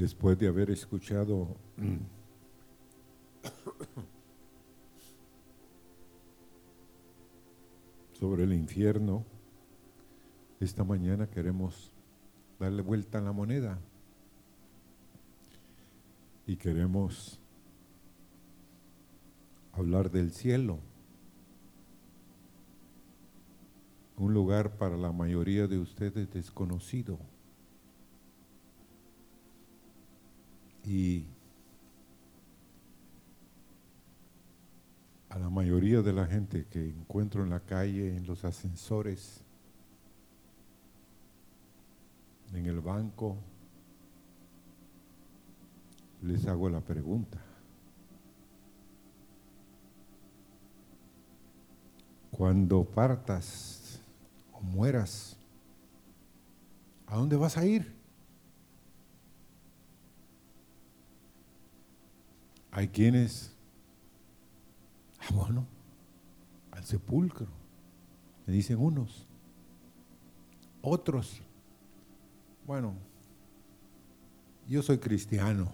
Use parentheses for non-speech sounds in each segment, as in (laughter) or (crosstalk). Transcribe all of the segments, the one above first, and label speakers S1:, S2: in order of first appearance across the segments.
S1: después de haber escuchado sobre el infierno, esta mañana queremos darle vuelta a la moneda y queremos hablar del cielo, un lugar para la mayoría de ustedes desconocido. Y a la mayoría de la gente que encuentro en la calle, en los ascensores, en el banco, les hago la pregunta. Cuando partas o mueras, ¿a dónde vas a ir? Hay quienes, ah, bueno, al sepulcro, me dicen unos. Otros, bueno, yo soy cristiano.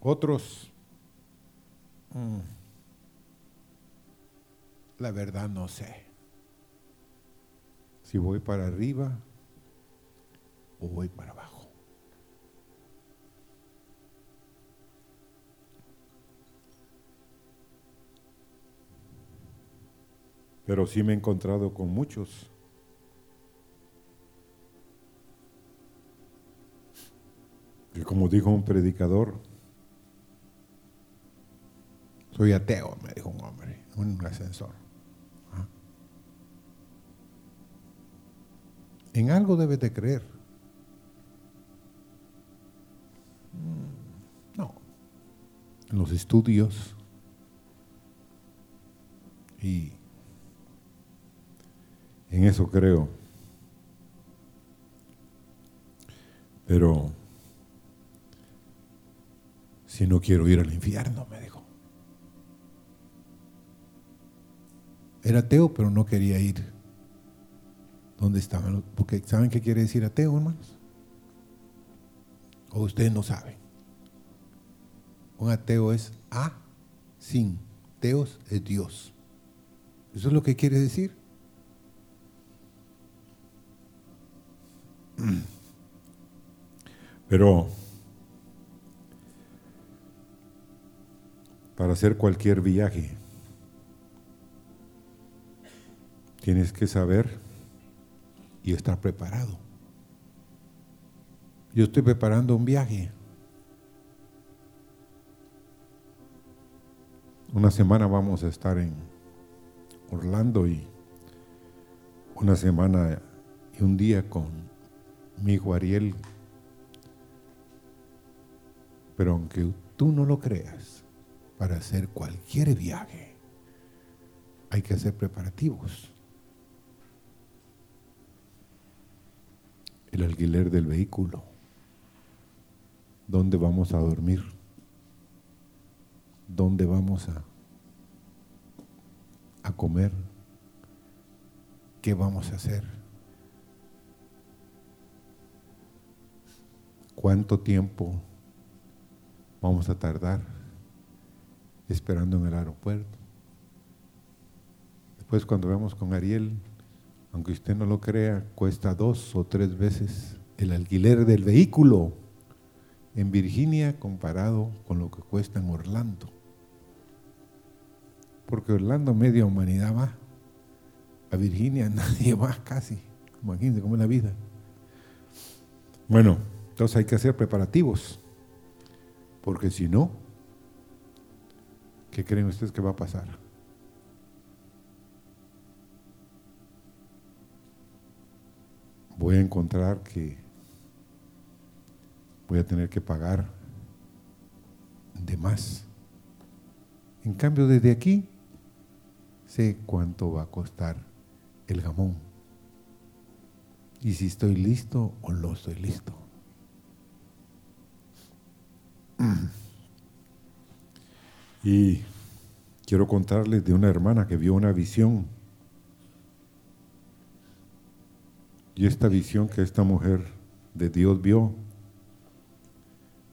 S1: Otros, mm, la verdad no sé. Si voy para arriba o voy para abajo. Pero sí me he encontrado con muchos que como dijo un predicador, soy ateo, me dijo un hombre, un ascensor. En algo debes de creer. Mm, no. En los estudios y en eso creo. Pero si no quiero ir al infierno, me dijo. Era ateo, pero no quería ir. ¿Dónde estaban? Porque ¿saben qué quiere decir ateo, hermanos? O ustedes no saben. Un ateo es a sin. Teos es Dios. Eso es lo que quiere decir. Pero para hacer cualquier viaje, tienes que saber y estar preparado. Yo estoy preparando un viaje. Una semana vamos a estar en Orlando y una semana y un día con mi hijo Ariel. Pero aunque tú no lo creas, para hacer cualquier viaje hay que hacer preparativos. El alquiler del vehículo. ¿Dónde vamos a dormir? ¿Dónde vamos a, a comer? ¿Qué vamos a hacer? ¿Cuánto tiempo vamos a tardar esperando en el aeropuerto? Después cuando vemos con Ariel, aunque usted no lo crea, cuesta dos o tres veces el alquiler del vehículo en Virginia comparado con lo que cuesta en Orlando. Porque Orlando media humanidad va, a Virginia (laughs) nadie va casi. Imagínense cómo es la vida. Bueno, entonces hay que hacer preparativos, porque si no, ¿qué creen ustedes que va a pasar? Voy a encontrar que voy a tener que pagar de más. En cambio, desde aquí sé cuánto va a costar el jamón. Y si estoy listo o no estoy listo. Y quiero contarles de una hermana que vio una visión. Y esta visión que esta mujer de Dios vio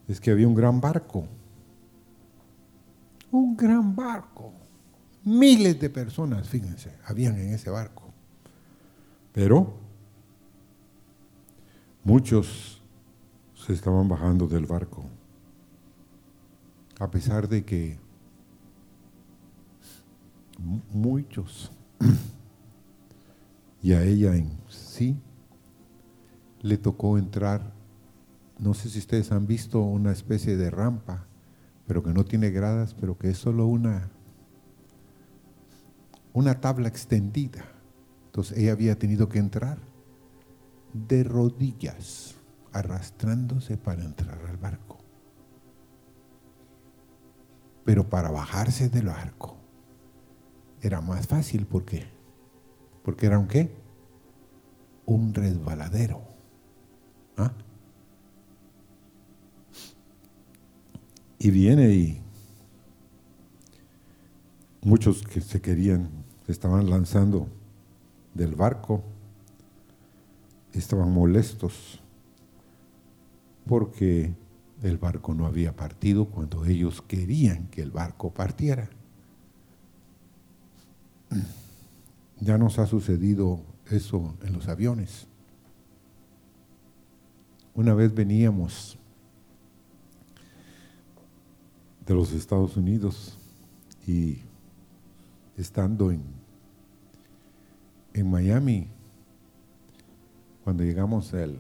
S1: es que había un gran barco. Un gran barco. Miles de personas, fíjense, habían en ese barco. Pero muchos se estaban bajando del barco. A pesar de que muchos, (clears throat) y a ella en sí, le tocó entrar, no sé si ustedes han visto una especie de rampa, pero que no tiene gradas, pero que es solo una, una tabla extendida. Entonces ella había tenido que entrar de rodillas, arrastrándose para entrar al barco. Pero para bajarse del barco era más fácil, ¿por qué? Porque era un qué? Un resbaladero. ¿Ah? Y viene y muchos que se querían, se estaban lanzando del barco, estaban molestos porque el barco no había partido cuando ellos querían que el barco partiera. Ya nos ha sucedido eso en los aviones. Una vez veníamos de los Estados Unidos y estando en, en Miami, cuando llegamos al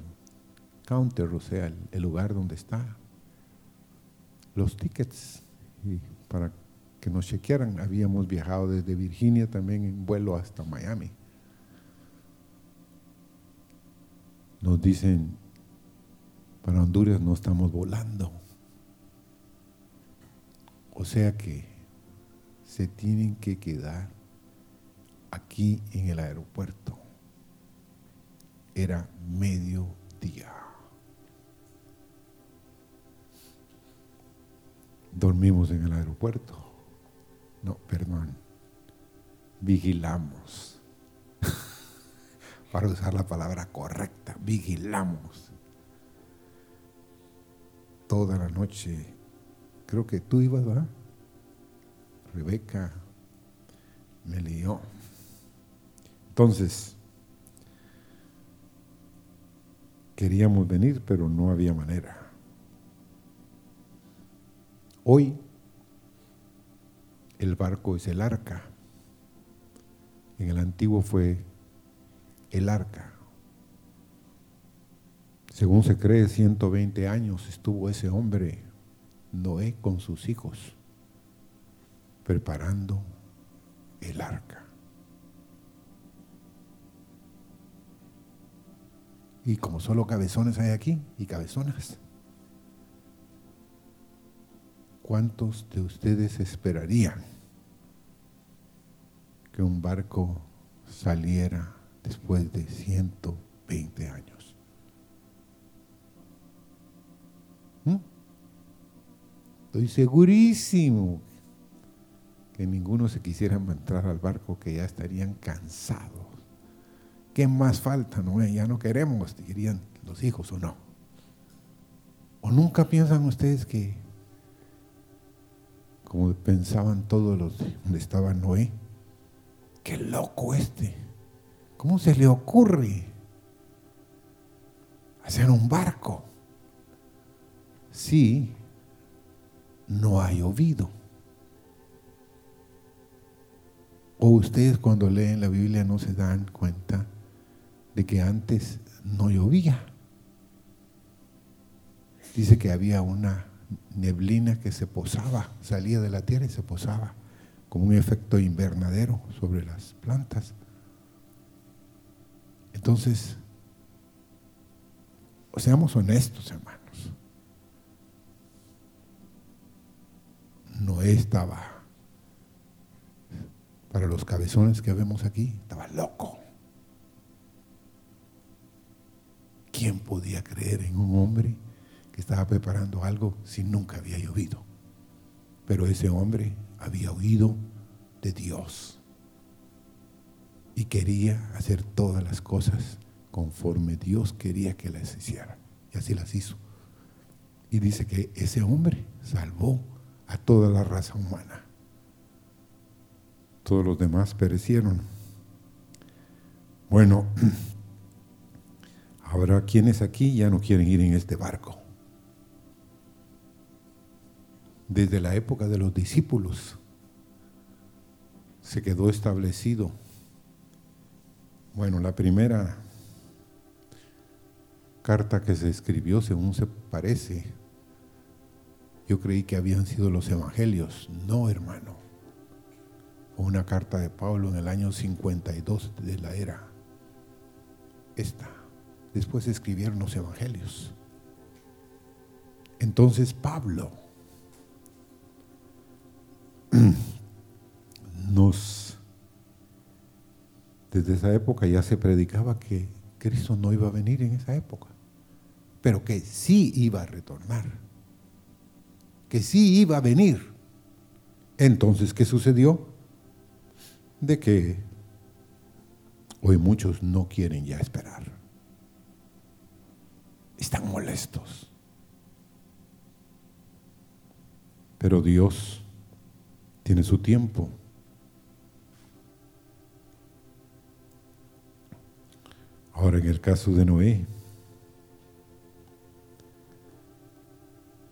S1: counter, o sea, el, lugar donde está los tickets, para que nos chequearan, habíamos viajado desde Virginia también en vuelo hasta Miami. Nos dicen, para Honduras no estamos volando. O sea que se tienen que quedar aquí en el aeropuerto. Era mediodía. Dormimos en el aeropuerto. No, perdón. Vigilamos. (laughs) Para usar la palabra correcta, vigilamos toda la noche. Creo que tú ibas, ¿verdad? Rebeca me lió. Entonces, queríamos venir, pero no había manera. Hoy, el barco es el arca. En el antiguo fue el arca. Según se cree, 120 años estuvo ese hombre, Noé, con sus hijos, preparando el arca. Y como solo cabezones hay aquí y cabezonas, ¿cuántos de ustedes esperarían que un barco saliera después de 120 años? Estoy segurísimo que ninguno se quisiera entrar al barco, que ya estarían cansados. ¿Qué más falta? No? Ya no queremos, dirían los hijos o no. ¿O nunca piensan ustedes que, como pensaban todos los donde estaba Noé, qué loco este, ¿cómo se le ocurre hacer un barco? Sí, no ha llovido. O ustedes cuando leen la Biblia no se dan cuenta de que antes no llovía. Dice que había una neblina que se posaba, salía de la tierra y se posaba, como un efecto invernadero sobre las plantas. Entonces, seamos honestos, hermanos. Noé estaba, para los cabezones que vemos aquí, estaba loco. ¿Quién podía creer en un hombre estaba preparando algo si nunca había llovido? Pero ese hombre había oído de Dios y quería hacer todas las cosas conforme Dios quería que las hiciera. y así las hizo. Y dice que ese hombre salvó a toda la raza humana. Todos los demás perecieron. Bueno, (clears throat) habrá quienes aquí ya no quieren ir en este barco. Desde la época de los discípulos se quedó establecido. Bueno, la primera carta que se escribió, según se parece, yo creí que habían sido los evangelios. No, hermano. Una carta de Pablo en el año 52 de la era. Esta. Después escribieron los evangelios. Entonces Pablo (clears throat) nos, desde esa época ya se predicaba que Cristo no iba a venir en esa época pero que sí iba a retornar, que sí iba a venir. Entonces, ¿qué sucedió? De que hoy muchos no quieren ya esperar. Están molestos. Pero Dios tiene su tiempo. Ahora en el caso de Noé,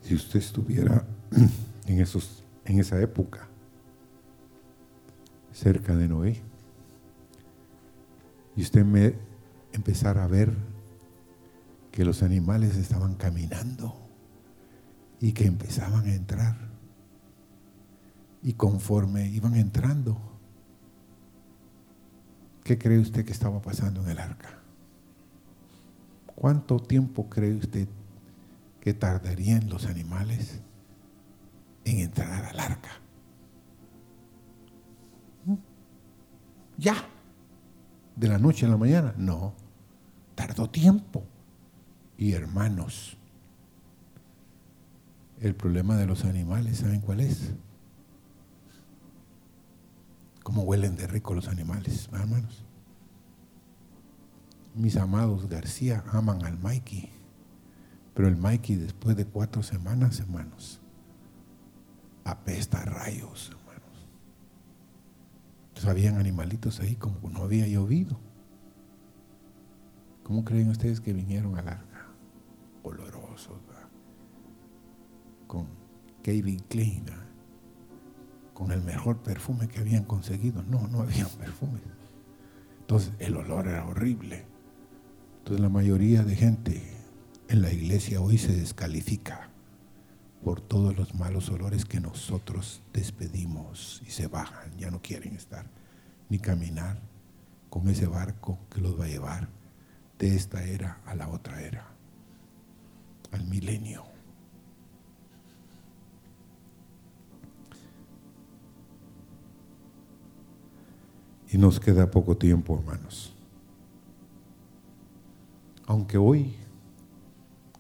S1: si usted estuviera (clears throat) en, esos, en esa época, cerca de Noé, y usted me empezara a ver que los animales estaban caminando y que empezaban a entrar. Y conforme iban entrando, ¿qué cree usted que estaba pasando en el arca? ¿Cuánto tiempo cree usted que tardarían los animales en entrar al arca. Ya, de la noche a la mañana, no, tardó tiempo. Y hermanos, el problema de los animales, ¿saben cuál es? ¿Cómo huelen de rico los animales, hermanos? Mis amados García aman al Mikey. Pero el Mikey después de cuatro semanas, hermanos, apesta a rayos, hermanos. Entonces habían animalitos ahí como no había llovido. ¿Cómo creen ustedes que vinieron al arca? Olorosos, con Kevin Klein, con el mejor perfume que habían conseguido. No, no había perfume. Entonces el olor era horrible. Entonces la mayoría de gente en la iglesia hoy se descalifica por todos los malos olores que nosotros despedimos y se bajan, ya no quieren estar ni caminar con ese barco que los va a llevar de esta era a la otra era, al milenio. Y nos queda poco tiempo, hermanos. Aunque hoy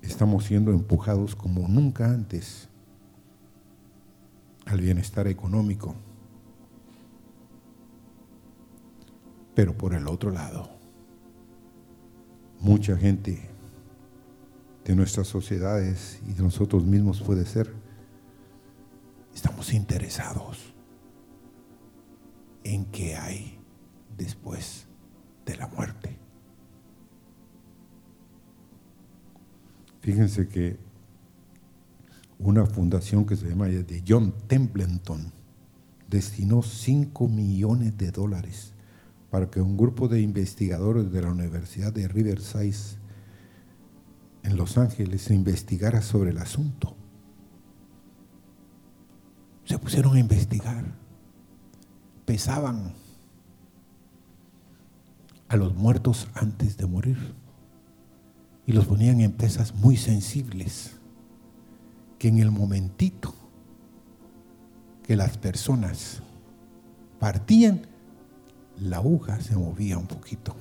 S1: estamos siendo empujados como nunca antes al bienestar económico. Pero por el otro lado, mucha gente de nuestras sociedades y de nosotros mismos puede ser, estamos interesados en qué hay después de la muerte. Fíjense que una fundación que se llama de John Templeton destinó 5 millones de dólares para que un grupo de investigadores de la Universidad de Riverside en Los Ángeles investigara sobre el asunto. Se pusieron a investigar, pesaban a los muertos antes de morir y los ponían en pesas muy sensibles, que en el momentito que las personas partían, la aguja se movía un poquito,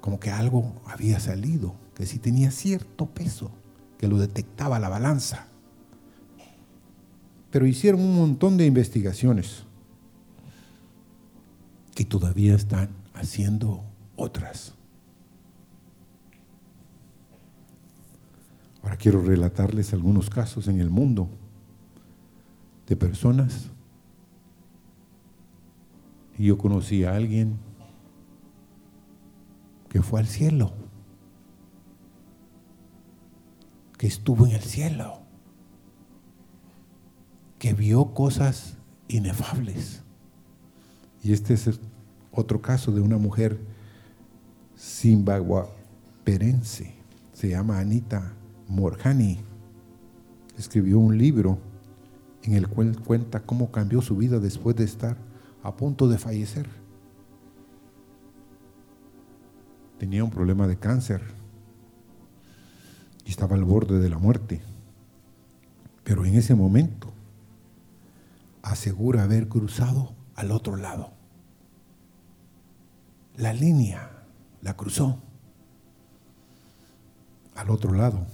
S1: como que algo había salido, que si tenía cierto peso, que lo detectaba la balanza. Pero hicieron un montón de investigaciones que todavía están haciendo otras. quiero relatarles algunos casos en el mundo de personas. Y yo conocí a alguien que fue al cielo, que estuvo en el cielo, que vio cosas inefables. Y este es otro caso de una mujer zimbabuaperense, se llama Anita Morjani. Escribió un libro en el cual cuenta cómo cambió su vida después de estar a punto de fallecer. Tenía un problema de cáncer y estaba al borde de la muerte. Pero en ese momento asegura haber cruzado al otro lado. La línea la cruzó al otro lado.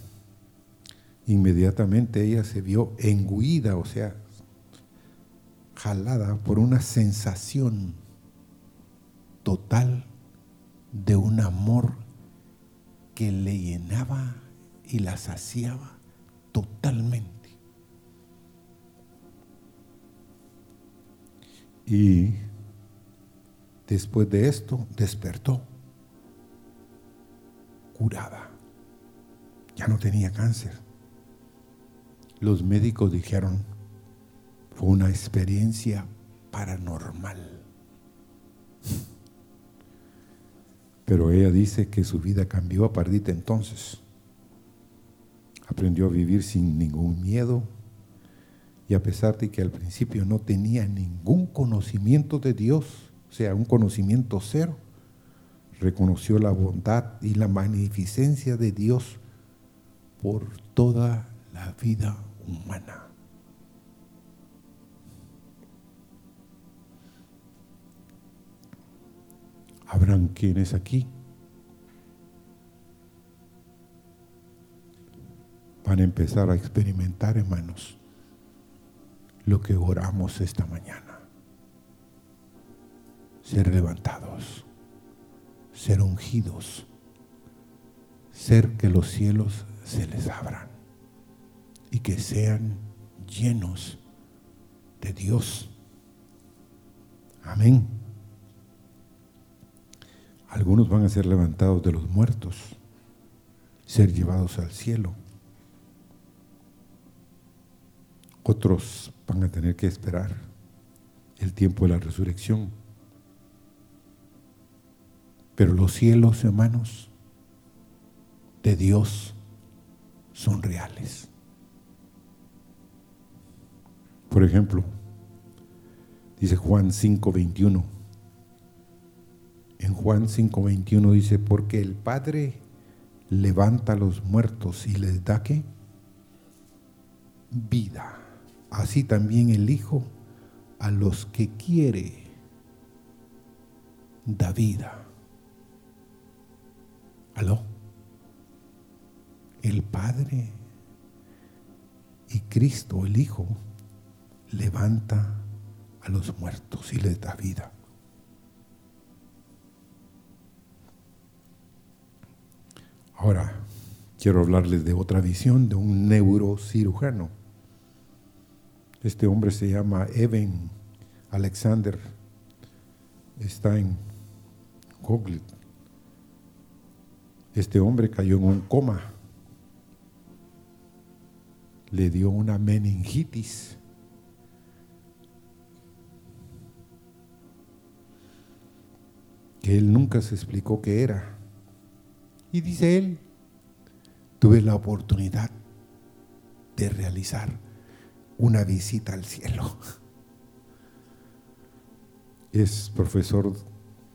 S1: Inmediatamente ella se vio engüida, o sea, jalada por una sensación total de un amor que le llenaba y la saciaba totalmente. Y después de esto despertó curada. Ya no tenía cáncer. Los médicos dijeron, fue una experiencia paranormal. Pero ella dice que su vida cambió a partir de entonces. Aprendió a vivir sin ningún miedo y a pesar de que al principio no tenía ningún conocimiento de Dios, o sea, un conocimiento cero, reconoció la bondad y la magnificencia de Dios por toda la vida humana. Habrán quienes aquí van a empezar a experimentar, hermanos, lo que oramos esta mañana. Ser levantados, ser ungidos, ser que los cielos se les abran y que sean llenos de Dios. Amén. Algunos van a ser levantados de los muertos, ser llevados al cielo. Otros van a tener que esperar el tiempo de la resurrección. Pero los cielos, hermanos, de Dios son reales. Por ejemplo, dice Juan 5:21. En Juan 5:21 dice, porque el Padre levanta a los muertos y les da qué? Vida así también el Hijo a los que quiere da vida. ¿Aló? El Padre y Cristo, el Hijo, levanta a los muertos y les da vida. Ahora, quiero hablarles de otra visión de un neurocirujano este hombre se llama Evan Alexander. Está en. Este hombre cayó en un coma. Le dio una meningitis. Que él nunca se explicó qué era. Y dice él, tuve la oportunidad de realizar una visita al cielo. Es profesor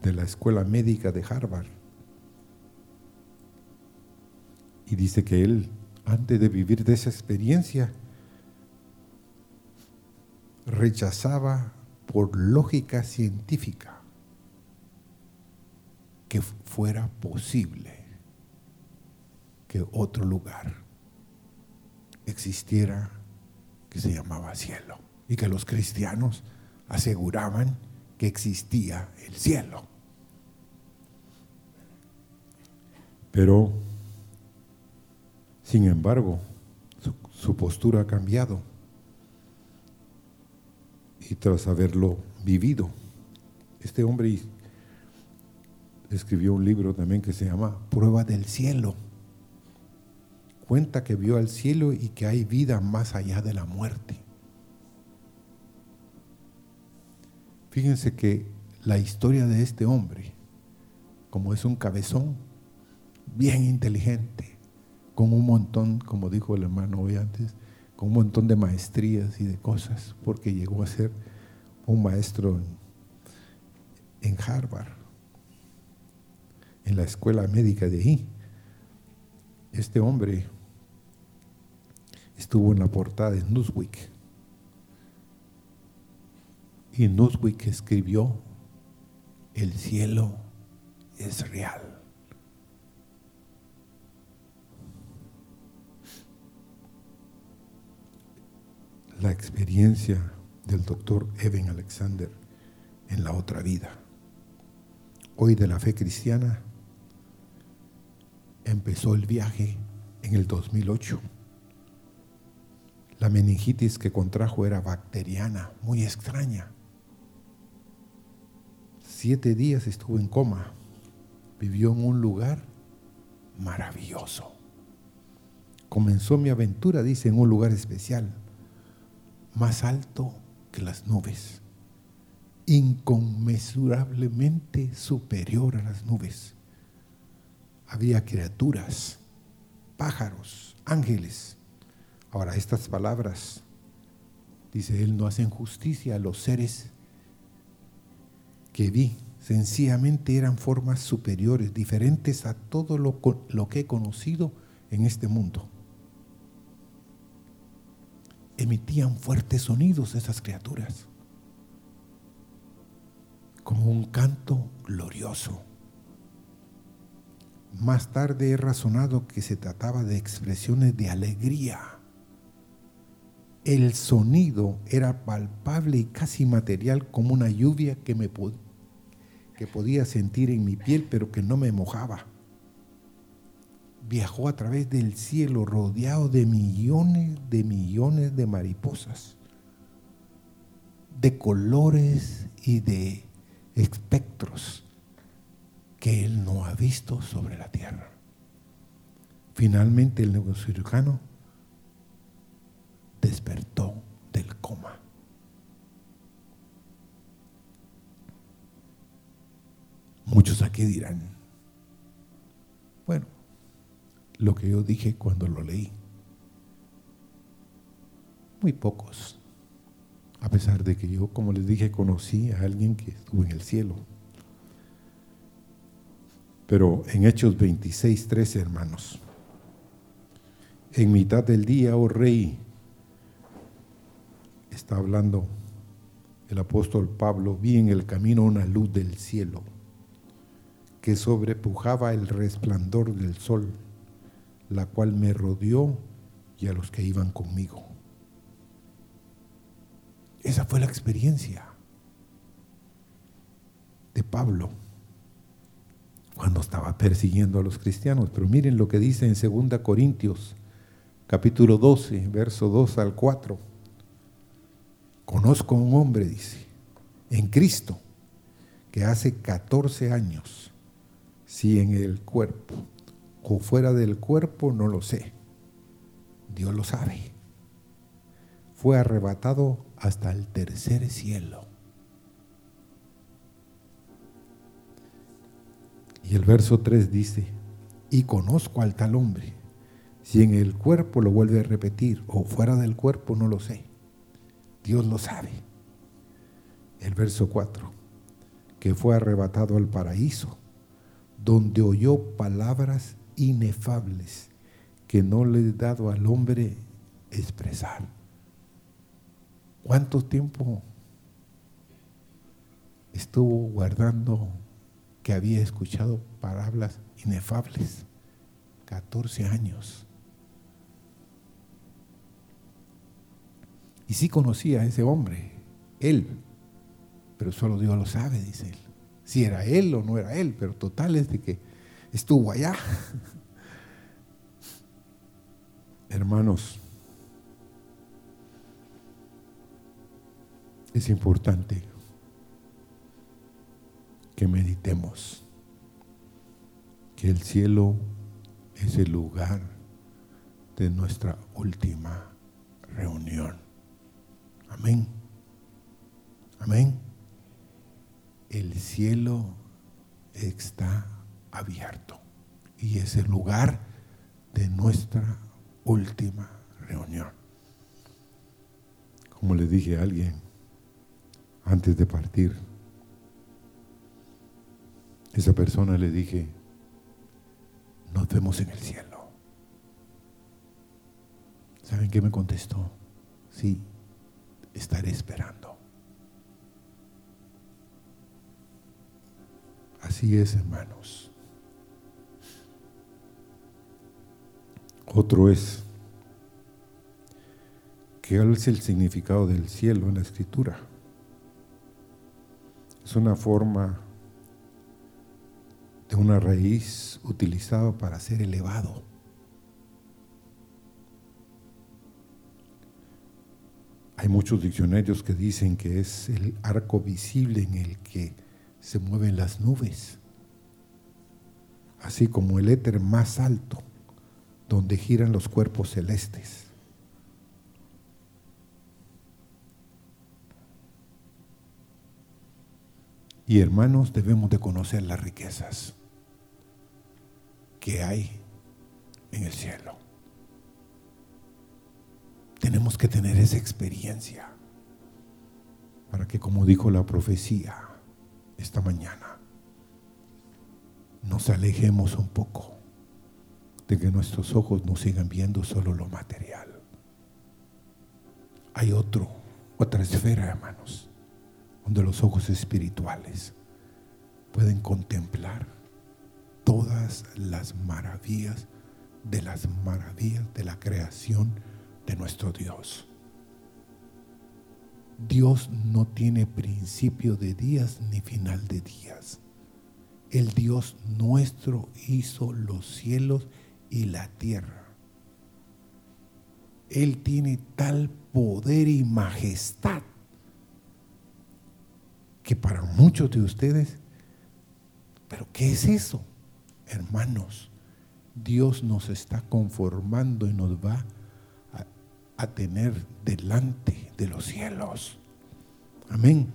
S1: de la Escuela Médica de Harvard. Y dice que él, antes de vivir de esa experiencia, rechazaba por lógica científica que fuera posible que otro lugar existiera que se llamaba cielo y que los cristianos aseguraban que existía el cielo. Pero Sin embargo, su, postura ha cambiado. Y tras haberlo vivido, este hombre escribió un libro también que se llama Prueba del Cielo. Cuenta que vio al cielo y que hay vida más allá de la muerte. Fíjense que la historia de este hombre, como es un cabezón, bien inteligente, con un montón, como dijo el hermano hoy antes, con un montón de maestrías y de cosas, porque llegó a ser un maestro en, Harvard, en la escuela médica de ahí. Este hombre estuvo en la portada de Newsweek. Y Newsweek escribió, el cielo es real. La experiencia del doctor Evan Alexander en la otra vida. Hoy de la fe cristiana empezó el viaje en el 2008. La meningitis que contrajo era bacteriana, muy extraña. Siete días estuvo en coma. Vivió en un lugar maravilloso. Comenzó mi aventura, dice, en un lugar especial más alto que las nubes, inconmensurablemente superior a las nubes. Había criaturas, pájaros, ángeles. Ahora, estas palabras, dice él, no hacen justicia a los seres que vi. Sencillamente eran formas superiores, diferentes a todo lo, lo que he conocido en este mundo emitían fuertes sonidos esas criaturas, como un canto glorioso. Más tarde he razonado que se trataba de expresiones de alegría. El sonido era palpable y casi material como una lluvia que, me que podía sentir en mi piel pero que no me mojaba viajó a través del cielo rodeado de millones de millones de mariposas, de colores y de espectros que él no ha visto sobre la tierra. Finalmente el neurocirujano despertó del coma. Muchos aquí dirán, bueno, lo que yo dije cuando lo leí. Muy pocos. A pesar de que yo, como les dije, conocí a alguien que estuvo en el cielo. Pero en Hechos 26, 13, hermanos. En mitad del día, oh rey, está hablando el apóstol Pablo, vi en el camino una luz del cielo que sobrepujaba el resplandor del sol la cual me rodeó y a los que iban conmigo. Esa fue la experiencia de Pablo cuando estaba persiguiendo a los cristianos. Pero miren lo que dice en 2 Corintios, capítulo 12, verso 2 al 4. Conozco a un hombre, dice, en Cristo, que hace 14 años, si en el cuerpo o fuera del cuerpo, no lo sé. Dios lo sabe. Fue arrebatado hasta el tercer cielo. Y el verso 3 dice, y conozco al tal hombre. Si en el cuerpo lo vuelve a repetir o fuera del cuerpo, no lo sé. Dios lo sabe. El verso 4, que fue arrebatado al paraíso, donde oyó palabras inefables que no le he dado al hombre expresar. ¿Cuánto tiempo estuvo guardando que había escuchado palabras inefables? 14 años. Y sí conocía a ese hombre, él, pero solo Dios lo sabe, dice él. Si era él o no era él, pero total es de que estuvo allá. Hermanos, es importante que meditemos que el cielo es el lugar de nuestra última reunión. Amén. Amén. El cielo está abierto y es el lugar de nuestra última reunión. Como le dije a alguien antes de partir, esa persona le dije, nos vemos en el cielo. ¿Saben qué me contestó? Sí, estaré esperando. Así es, hermanos. Otro es, ¿qué es el significado del cielo en la escritura? Es una forma de una raíz utilizada para ser elevado. Hay muchos diccionarios que dicen que es el arco visible en el que se mueven las nubes, así como el éter más alto donde giran los cuerpos celestes. Y hermanos, debemos de conocer las riquezas que hay en el cielo. Tenemos que tener esa experiencia para que, como dijo la profecía esta mañana, nos alejemos un poco de que nuestros ojos no sigan viendo solo lo material. Hay otro, otra esfera, hermanos, donde los ojos espirituales pueden contemplar todas las maravillas de las maravillas de la creación de nuestro Dios. Dios no tiene principio de días ni final de días. El Dios nuestro hizo los cielos y la tierra. Él tiene tal poder y majestad que para muchos de ustedes, pero ¿qué es eso? Hermanos, Dios nos está conformando y nos va a, a tener delante de los cielos. Amén.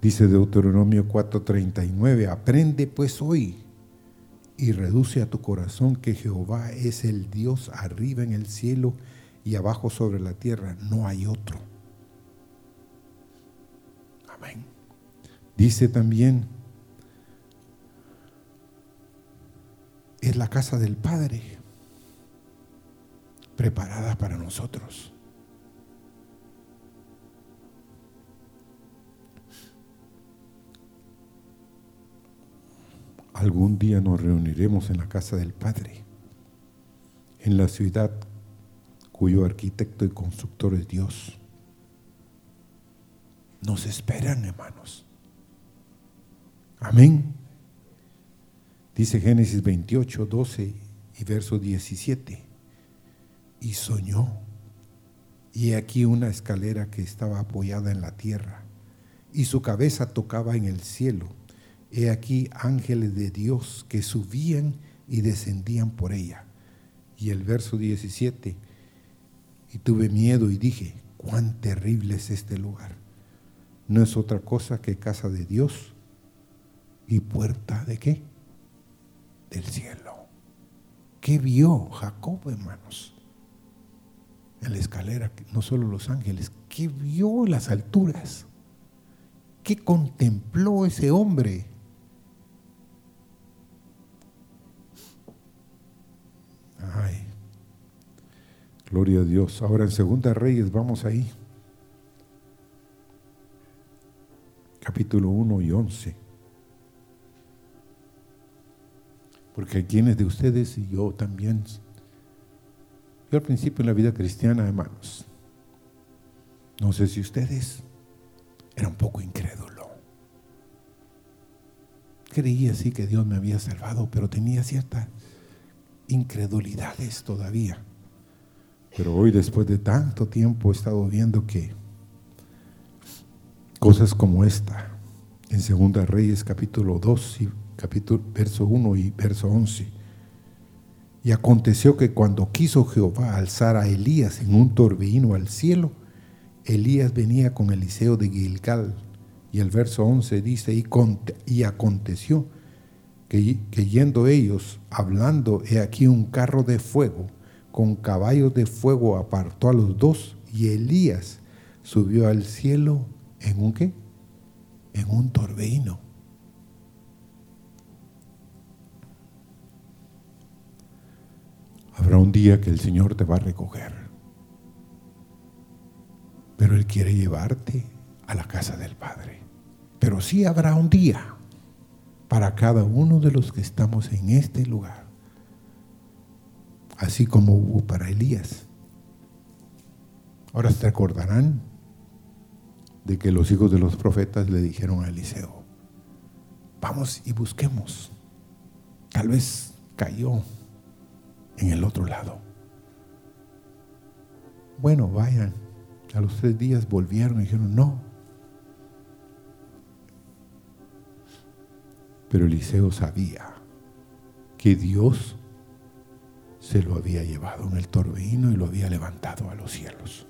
S1: Dice Deuteronomio 4:39, aprende pues hoy y reduce a tu corazón que Jehová es el Dios arriba en el cielo y abajo sobre la tierra, no hay otro. Amén. Dice también, es la casa del Padre preparada para nosotros. Algún día nos reuniremos en la casa del Padre, en la ciudad cuyo arquitecto y constructor es Dios. Nos esperan, hermanos. Amén. Dice Génesis 28, 12 y verso 17. Y soñó. Y aquí una escalera que estaba apoyada en la tierra, y su cabeza tocaba en el cielo he aquí ángeles de Dios que subían y descendían por ella. Y el verso 17, y tuve miedo y dije, cuán terrible es este lugar. No es otra cosa que casa de Dios y puerta de qué? Del cielo. ¿Qué vio Jacob, hermanos? En la escalera, no solo los ángeles, ¿qué vio las alturas? ¿Qué contempló ese hombre? Gloria a Dios. Ahora en Segunda Reyes vamos ahí. Capítulo 1 y 11. Porque hay quienes de ustedes y yo también. Yo al principio en la vida cristiana, hermanos, no sé si ustedes, era un poco incrédulo. Creía así que Dios me había salvado, pero tenía cierta incredulidades todavía. Pero hoy, después de tanto tiempo, he estado viendo que cosas como esta, en Segunda Reyes capítulo 2, y capítulo, verso 1 y verso 11, y aconteció que cuando quiso Jehová alzar a Elías en un torbellino al cielo, Elías venía con Eliseo de Gilgal. Y el verso 11 dice, y, y aconteció que, que yendo ellos, hablando, he aquí un carro de fuego, con caballos de fuego apartó a los dos, y Elías subió al cielo en un qué? En un torbellino. Habrá un día que el Señor te va a recoger. Pero Él quiere llevarte a la casa del Padre. Pero sí habrá un día para cada uno de los que estamos en este lugar. Así como hubo para Elías. Ahora se acordarán de que los hijos de los profetas le dijeron a Eliseo, vamos y busquemos. Tal vez cayó en el otro lado. Bueno, vayan. A los tres días volvieron y dijeron, no. Pero Eliseo sabía que Dios se lo había llevado en el torbellino y lo había levantado a los cielos.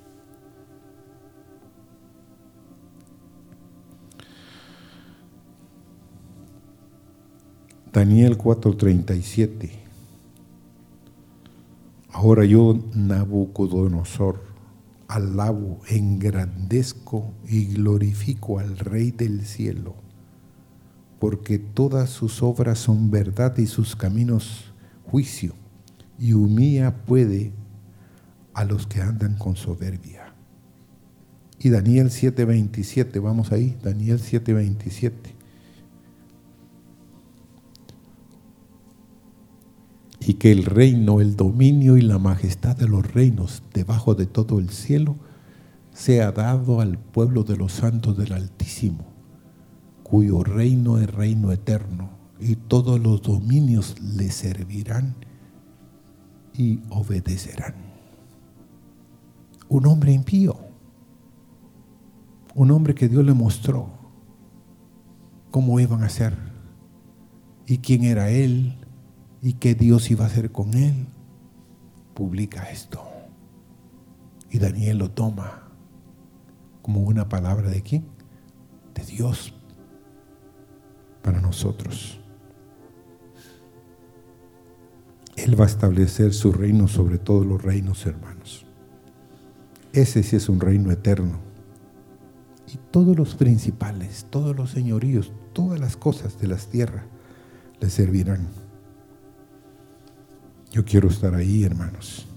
S1: Daniel 4:37. Ahora yo, Nabucodonosor, alabo, engrandezco y glorifico al Rey del cielo, porque todas sus obras son verdad y sus caminos juicio, y humilla puede a los que andan con soberbia. Y Daniel 7:27, vamos ahí, Daniel 7:27. y que el reino, el dominio y la majestad de los reinos debajo de todo el cielo sea dado al pueblo de los santos del Altísimo, cuyo reino es reino eterno, y todos los dominios le servirán y obedecerán. Un hombre impío, un hombre que Dios le mostró cómo iban a ser y quién era él y qué Dios iba a hacer con él, publica esto. Y Daniel lo toma como una palabra de quién? De Dios para nosotros. Él va a establecer su reino sobre todos los reinos, hermanos. Ese sí es un reino eterno. Y todos los principales, todos los señoríos, todas las cosas de las tierras le servirán. Yo quiero estar ahí, hermanos.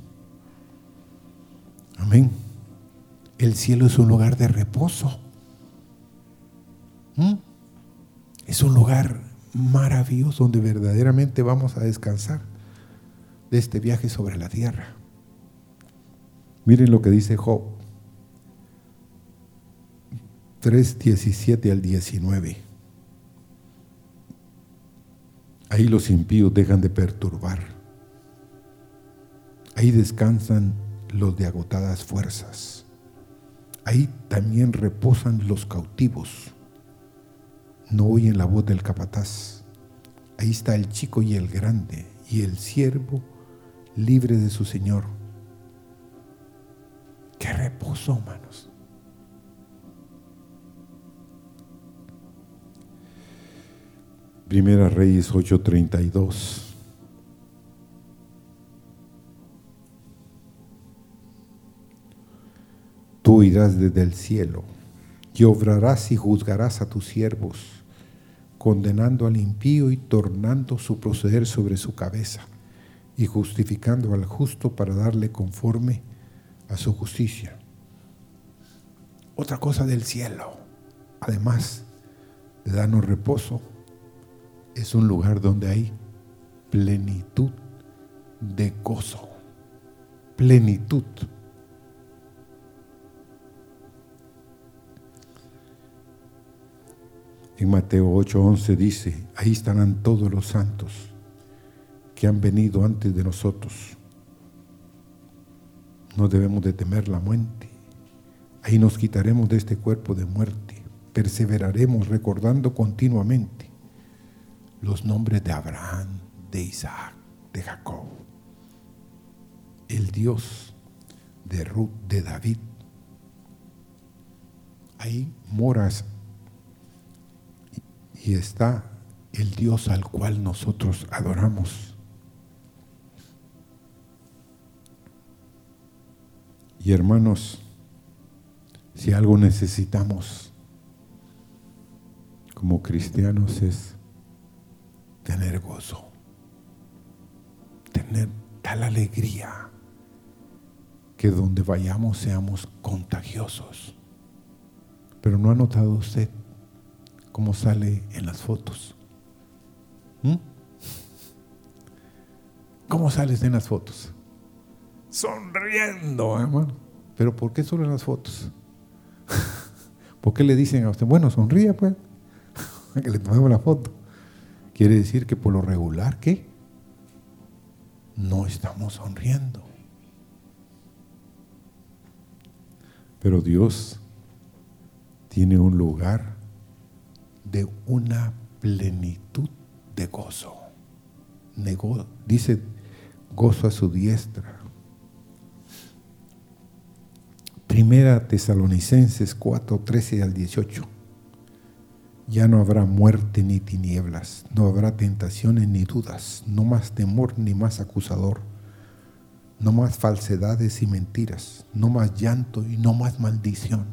S1: Amén. El cielo es un lugar de reposo. ¿Mm? Es un lugar maravilloso donde verdaderamente vamos a descansar de este viaje sobre la tierra. Miren lo que dice Job 3, 17 al 19. Ahí los impíos dejan de perturbar Ahí descansan los de agotadas fuerzas. Ahí también reposan los cautivos. No oyen la voz del capataz. Ahí está el chico y el grande y el siervo libre de su Señor. Qué reposo, hermanos. Primera Reyes 8:32. Tú irás desde el cielo y obrarás y juzgarás a tus siervos, condenando al impío y tornando su proceder sobre su cabeza, y justificando al justo para darle conforme a su justicia. Otra cosa del cielo, además de darnos reposo, es un lugar donde hay plenitud de gozo, plenitud En Mateo 8:11 dice, ahí estarán todos los santos que han venido antes de nosotros. No debemos de temer la muerte. Ahí nos quitaremos de este cuerpo de muerte. Perseveraremos recordando continuamente los nombres de Abraham, de Isaac, de Jacob. El Dios de Ruth, de David. Ahí moras y está el Dios al cual nosotros adoramos. Y hermanos, si algo necesitamos como cristianos es tener gozo, tener tal alegría que donde vayamos seamos contagiosos. Pero ¿no ha notado usted cómo sale en las fotos? ¿Mm? ¿Cómo sales en las fotos? Sonriendo, hermano. Pero ¿por qué solo en las fotos? (laughs) ¿Por qué le dicen a usted, bueno, sonríe pues? (laughs) que le tomemos la foto. Quiere decir que por lo regular, ¿qué? No estamos sonriendo. Pero Dios tiene un lugar de una plenitud de gozo. dice gozo a su diestra. Primera Tesalonicenses 4, 13 al 18. Ya no habrá muerte ni tinieblas, no habrá tentaciones ni dudas, no más temor ni más acusador, no más falsedades y mentiras, no más llanto y no más maldición.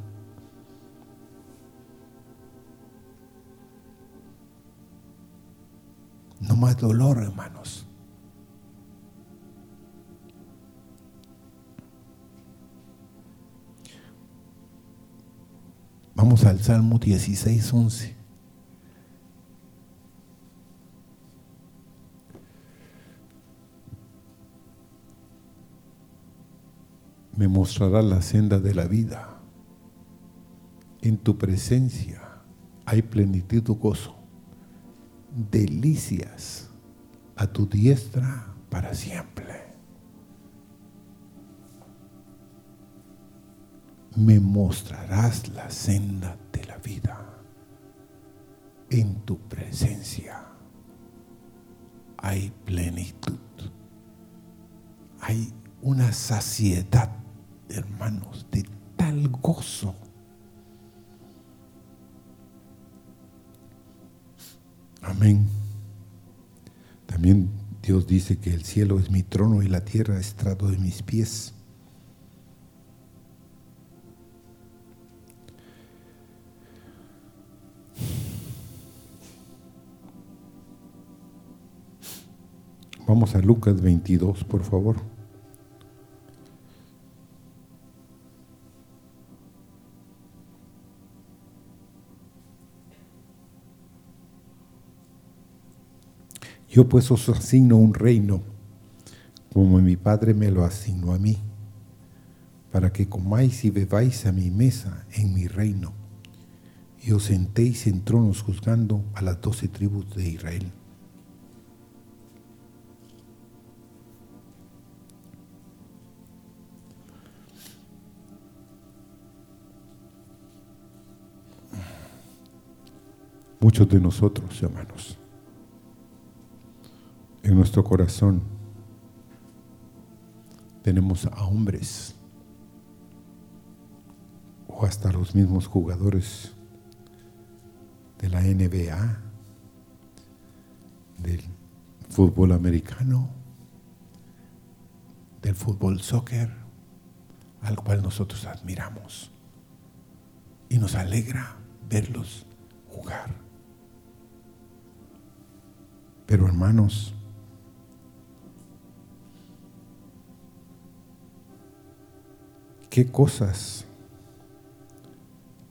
S1: No más dolor, hermanos. Vamos al Salmo 16, 11. me mostrará la senda de la vida. En tu presencia hay plenitud de gozo, delicias a tu diestra para siempre. Me mostrarás la senda de la vida. En tu presencia hay plenitud, hay una saciedad hermanos, de tal gozo. Amén. También Dios dice que el cielo es mi trono y la tierra estrado de mis pies. Vamos a Lucas 22, por favor. Yo pues os asigno un reino, como mi Padre me lo asignó a mí, para que comáis y bebáis a mi mesa en mi reino, y os sentéis en tronos juzgando a las doce tribus de Israel. Muchos de nosotros, hermanos, en nuestro corazón tenemos a hombres o hasta los mismos jugadores de la NBA, del fútbol americano, del fútbol soccer, al cual nosotros admiramos y nos alegra verlos jugar. Pero hermanos, qué cosas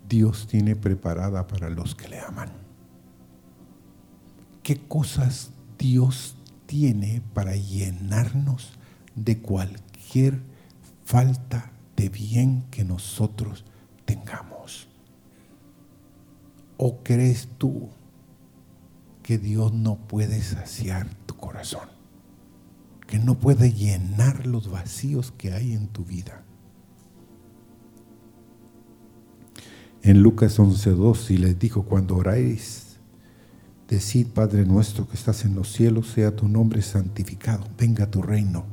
S1: Dios tiene preparada para los que le aman. ¿Qué cosas Dios tiene para llenarnos de cualquier falta de bien que nosotros tengamos? ¿O crees tú que Dios no puede saciar tu corazón? porque no puede llenar los vacíos que hay en tu vida. En Lucas 11:2 y les dijo, cuando oráis, decid, Padre nuestro que estás en los cielos, sea tu nombre santificado, venga tu reino,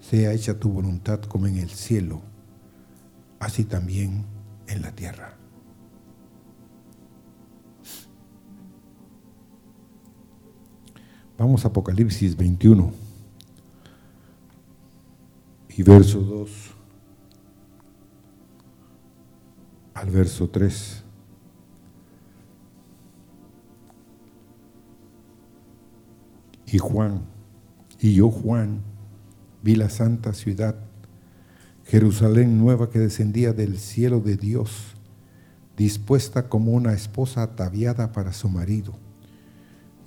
S1: sea hecha tu voluntad como en el cielo, así también en la tierra. Vamos a Apocalipsis 21 y verso 2 al verso 3. Y Juan, y yo Juan, vi la santa ciudad, Jerusalén nueva que descendía del cielo de Dios, dispuesta como una esposa ataviada para su marido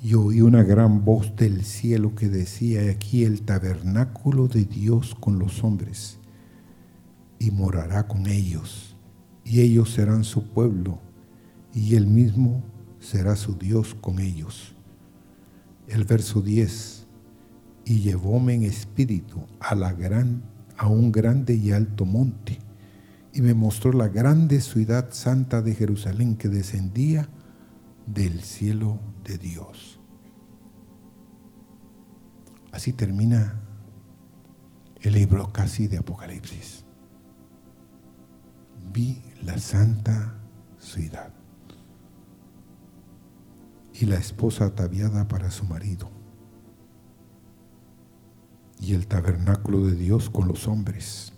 S1: y oí una gran voz del cielo que decía, aquí el tabernáculo de Dios con los hombres, y morará con ellos, y ellos serán su pueblo, y él mismo será su Dios con ellos. El verso 10, y llevóme en espíritu a, la gran, a un grande y alto monte, y me mostró la grande ciudad santa de Jerusalén que descendía del cielo de Dios. Así termina el libro casi de Apocalipsis. Vi la santa ciudad y la esposa ataviada para su marido y el tabernáculo de Dios con los hombres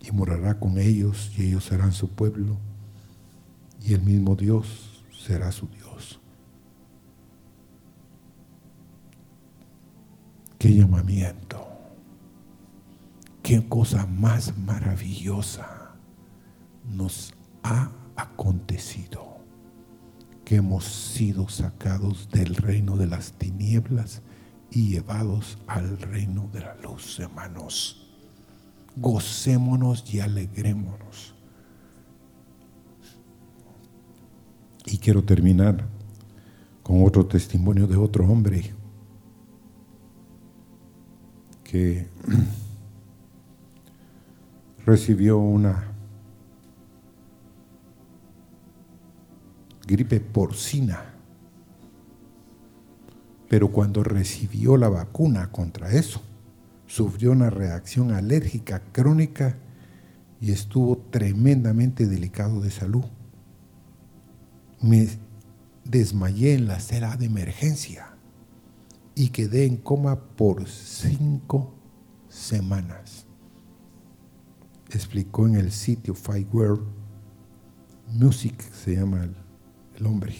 S1: y morará con ellos y ellos serán su pueblo y el mismo Dios será su Dios. Qué llamamiento. Qué cosa más maravillosa nos ha acontecido. Que hemos sido sacados del reino de las tinieblas y llevados al reino de la luz, hermanos. Gocémonos y alegrémonos. Y quiero terminar con otro testimonio de otro hombre que recibió una gripe porcina, pero cuando recibió la vacuna contra eso, sufrió una reacción alérgica crónica y estuvo tremendamente delicado de salud. Me desmayé en la sala de emergencia y quedé en coma por cinco semanas. Explicó en el sitio World Music, se llama el, el hombre.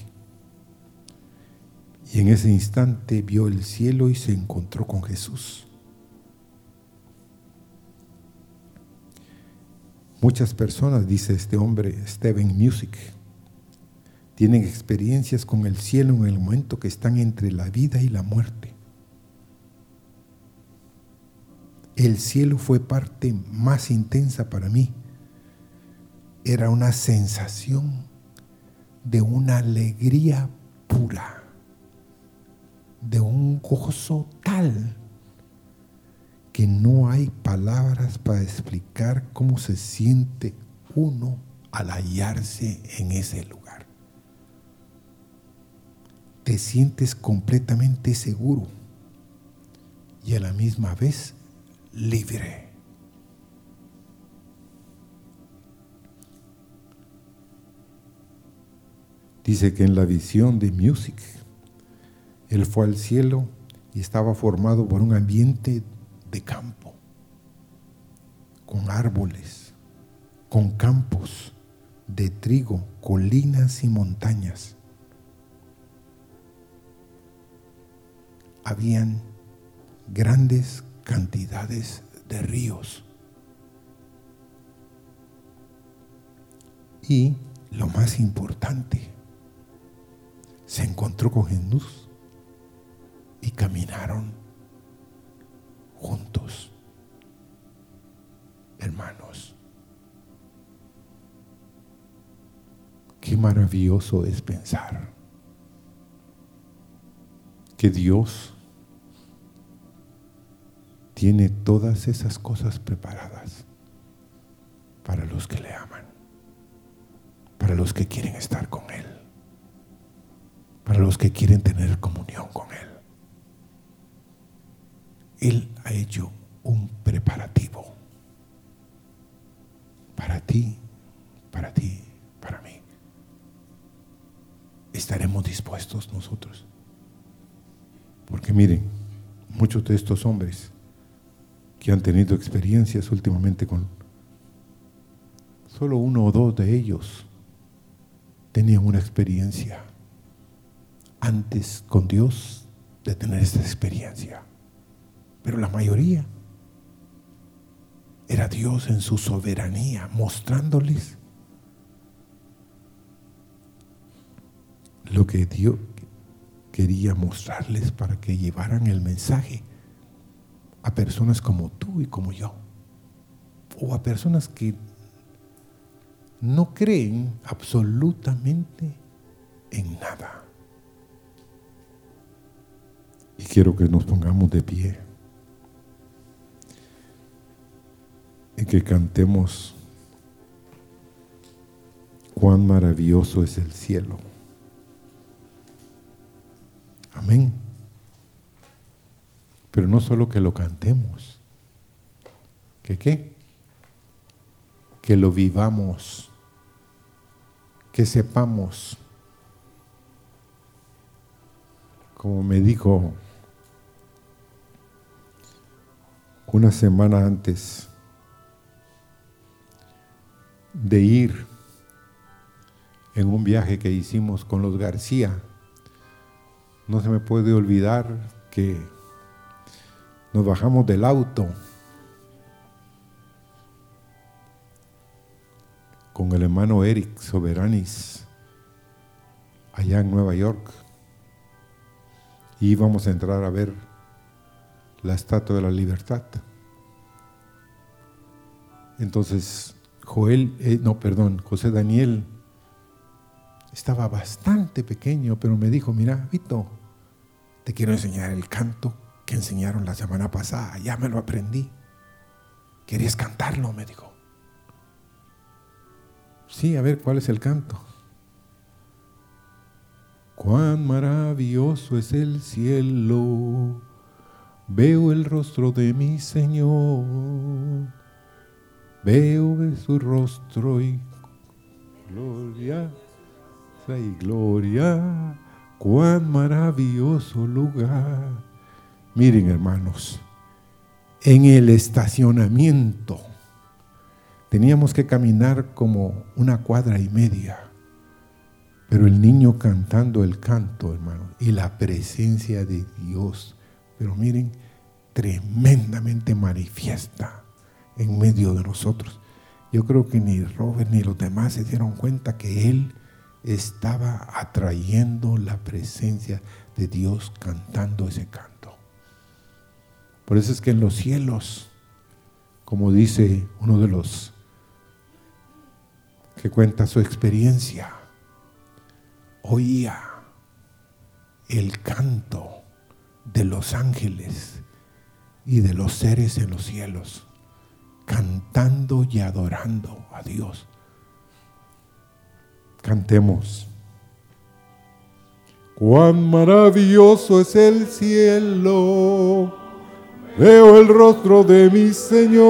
S1: Y en ese instante vio el cielo y se encontró con Jesús. Muchas personas, dice este hombre, Steven Music, tienen experiencias con el cielo en el momento que están entre la vida y la muerte. El cielo fue parte más intensa para mí. Era una sensación de una alegría pura, de un gozo tal que no hay palabras para explicar cómo se siente uno al hallarse en ese lugar te sientes completamente seguro y a la misma vez libre. Dice que en la visión de Music, él fue al cielo y estaba formado por un ambiente de campo, con árboles, con campos de trigo, colinas y montañas habían grandes cantidades de ríos. Y lo más importante, se encontró con Jesús y caminaron juntos, hermanos. Qué maravilloso es pensar que Dios tiene todas esas cosas preparadas para los que le aman, para los que quieren estar con Él, para los que quieren tener comunión con Él. Él ha hecho un preparativo para ti, para ti, para mí. ¿Estaremos dispuestos nosotros? Porque miren, muchos de estos hombres que han tenido experiencias últimamente con solo uno o dos de ellos tenían una experiencia antes con Dios de tener esta experiencia. Pero la mayoría era Dios en su soberanía mostrándoles lo que Dios quería mostrarles para que llevaran el mensaje a personas como tú y como yo, o a personas que no creen absolutamente en nada. Y quiero que nos pongamos de pie y que cantemos cuán maravilloso es el cielo. Amén. Pero no solo que lo cantemos, que qué? Que lo vivamos, que sepamos, como me dijo una semana antes de ir en un viaje que hicimos con los García, no se me puede olvidar que nos bajamos del auto con el hermano Eric Soberanis allá en Nueva York y íbamos a entrar a ver la Estatua de la Libertad. Entonces, Joel, eh, no, perdón, José Daniel estaba bastante pequeño, pero me dijo, mira, Vito, te quiero enseñar el canto que enseñaron la semana pasada, ya me lo aprendí. ¿Querías cantarlo? Me dijo. Sí, a ver, ¿cuál es el canto? Cuán maravilloso es el cielo, veo el rostro de mi Señor, veo su rostro y gloria y gloria, cuán maravilloso lugar Miren hermanos, en el estacionamiento teníamos que caminar como una cuadra y media, pero el niño cantando el canto, hermano, y la presencia de Dios, pero miren, tremendamente manifiesta en medio de nosotros. Yo creo que ni Robert ni los demás se dieron cuenta que él estaba atrayendo la presencia de Dios cantando ese canto. Por eso es que en los cielos, como dice uno de los que cuenta su experiencia, oía el canto de los ángeles y de los seres en los cielos, cantando y adorando a Dios. Cantemos. Cuán maravilloso es el cielo veo el rostro de mi Señor,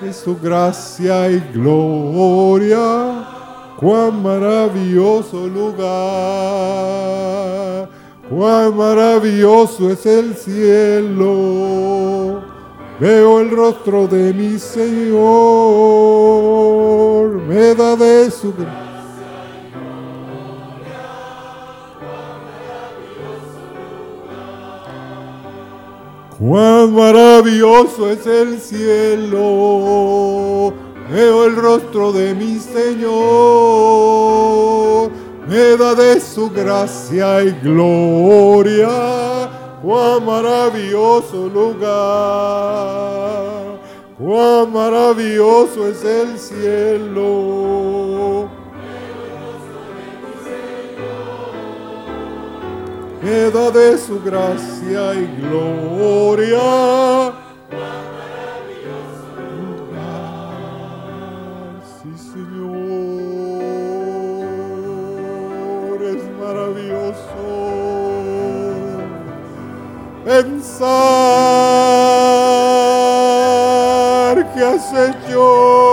S1: de su gracia y gloria, cuán maravilloso lugar, cuán maravilloso es el cielo, veo el rostro de mi Señor, me da de su gracia Cuán maravilloso es el cielo, veo el rostro de mi Señor, me da de su gracia y gloria, cuán maravilloso lugar, cuán maravilloso es el cielo. Me da de su gracia y gloria. Sí, Señor, es maravilloso pensar que has hecho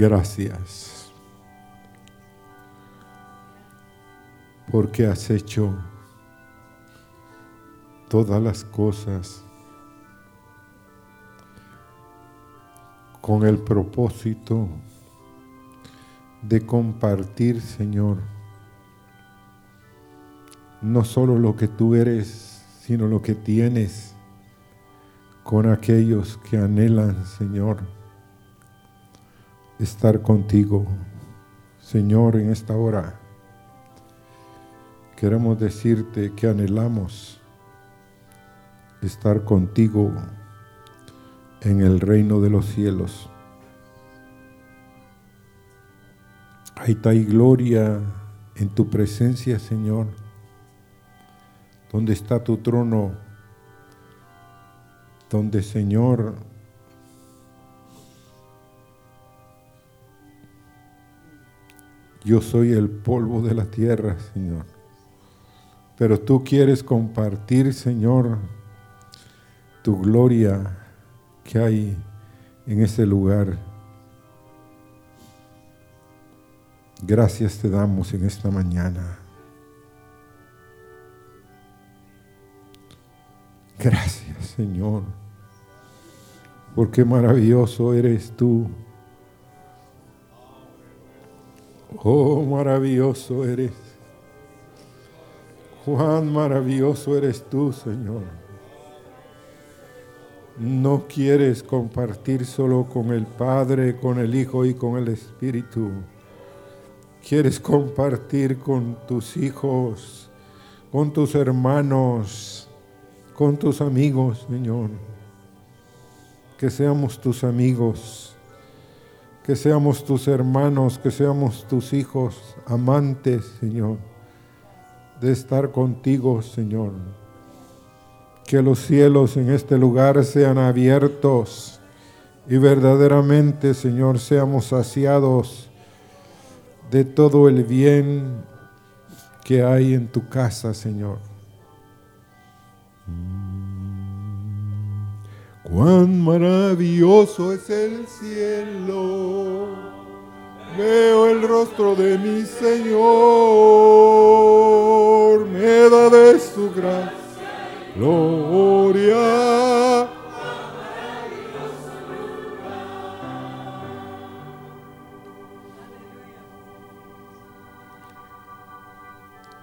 S1: Gracias. Porque has hecho todas las cosas con el propósito de compartir, Señor, no solo lo que tú eres, sino lo que tienes con aquellos que anhelan, Señor estar contigo. Señor, en esta hora queremos decirte que anhelamos estar contigo en el reino de los cielos. Ahí está gloria en tu presencia, Señor. Donde está tu trono, donde, Señor, Yo soy el polvo de la tierra, Señor. Pero tú quieres compartir, Señor, tu gloria que hay en ese lugar. Gracias te damos en esta mañana. Gracias, Señor, porque maravilloso eres tú. Oh, maravilloso eres. Juan, maravilloso eres tú, Señor. No quieres compartir solo con el Padre, con el Hijo y con el Espíritu. Quieres compartir con tus hijos, con tus hermanos, con tus amigos, Señor. Que seamos tus amigos que seamos tus hermanos, que seamos tus hijos, amantes, Señor, de estar contigo, Señor. Que los cielos en este lugar sean abiertos y verdaderamente, Señor, seamos saciados de todo el bien que hay en tu casa, Señor. Cuán maravilloso es el cielo. Veo el rostro de mi Señor. Me da de su gracia gloria.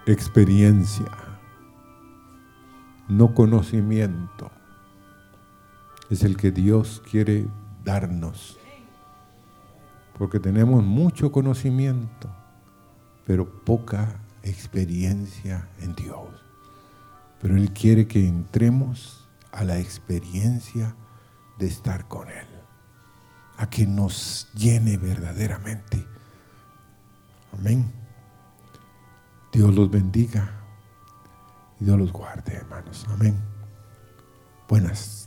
S1: Experiencia, no conocimiento es el que Dios quiere darnos. Porque tenemos mucho conocimiento, pero poca experiencia en Dios. Pero Él quiere que entremos a la experiencia de estar con Él. A que nos llene verdaderamente. Amén. Dios los bendiga y Dios los guarde, hermanos. Amén. Buenas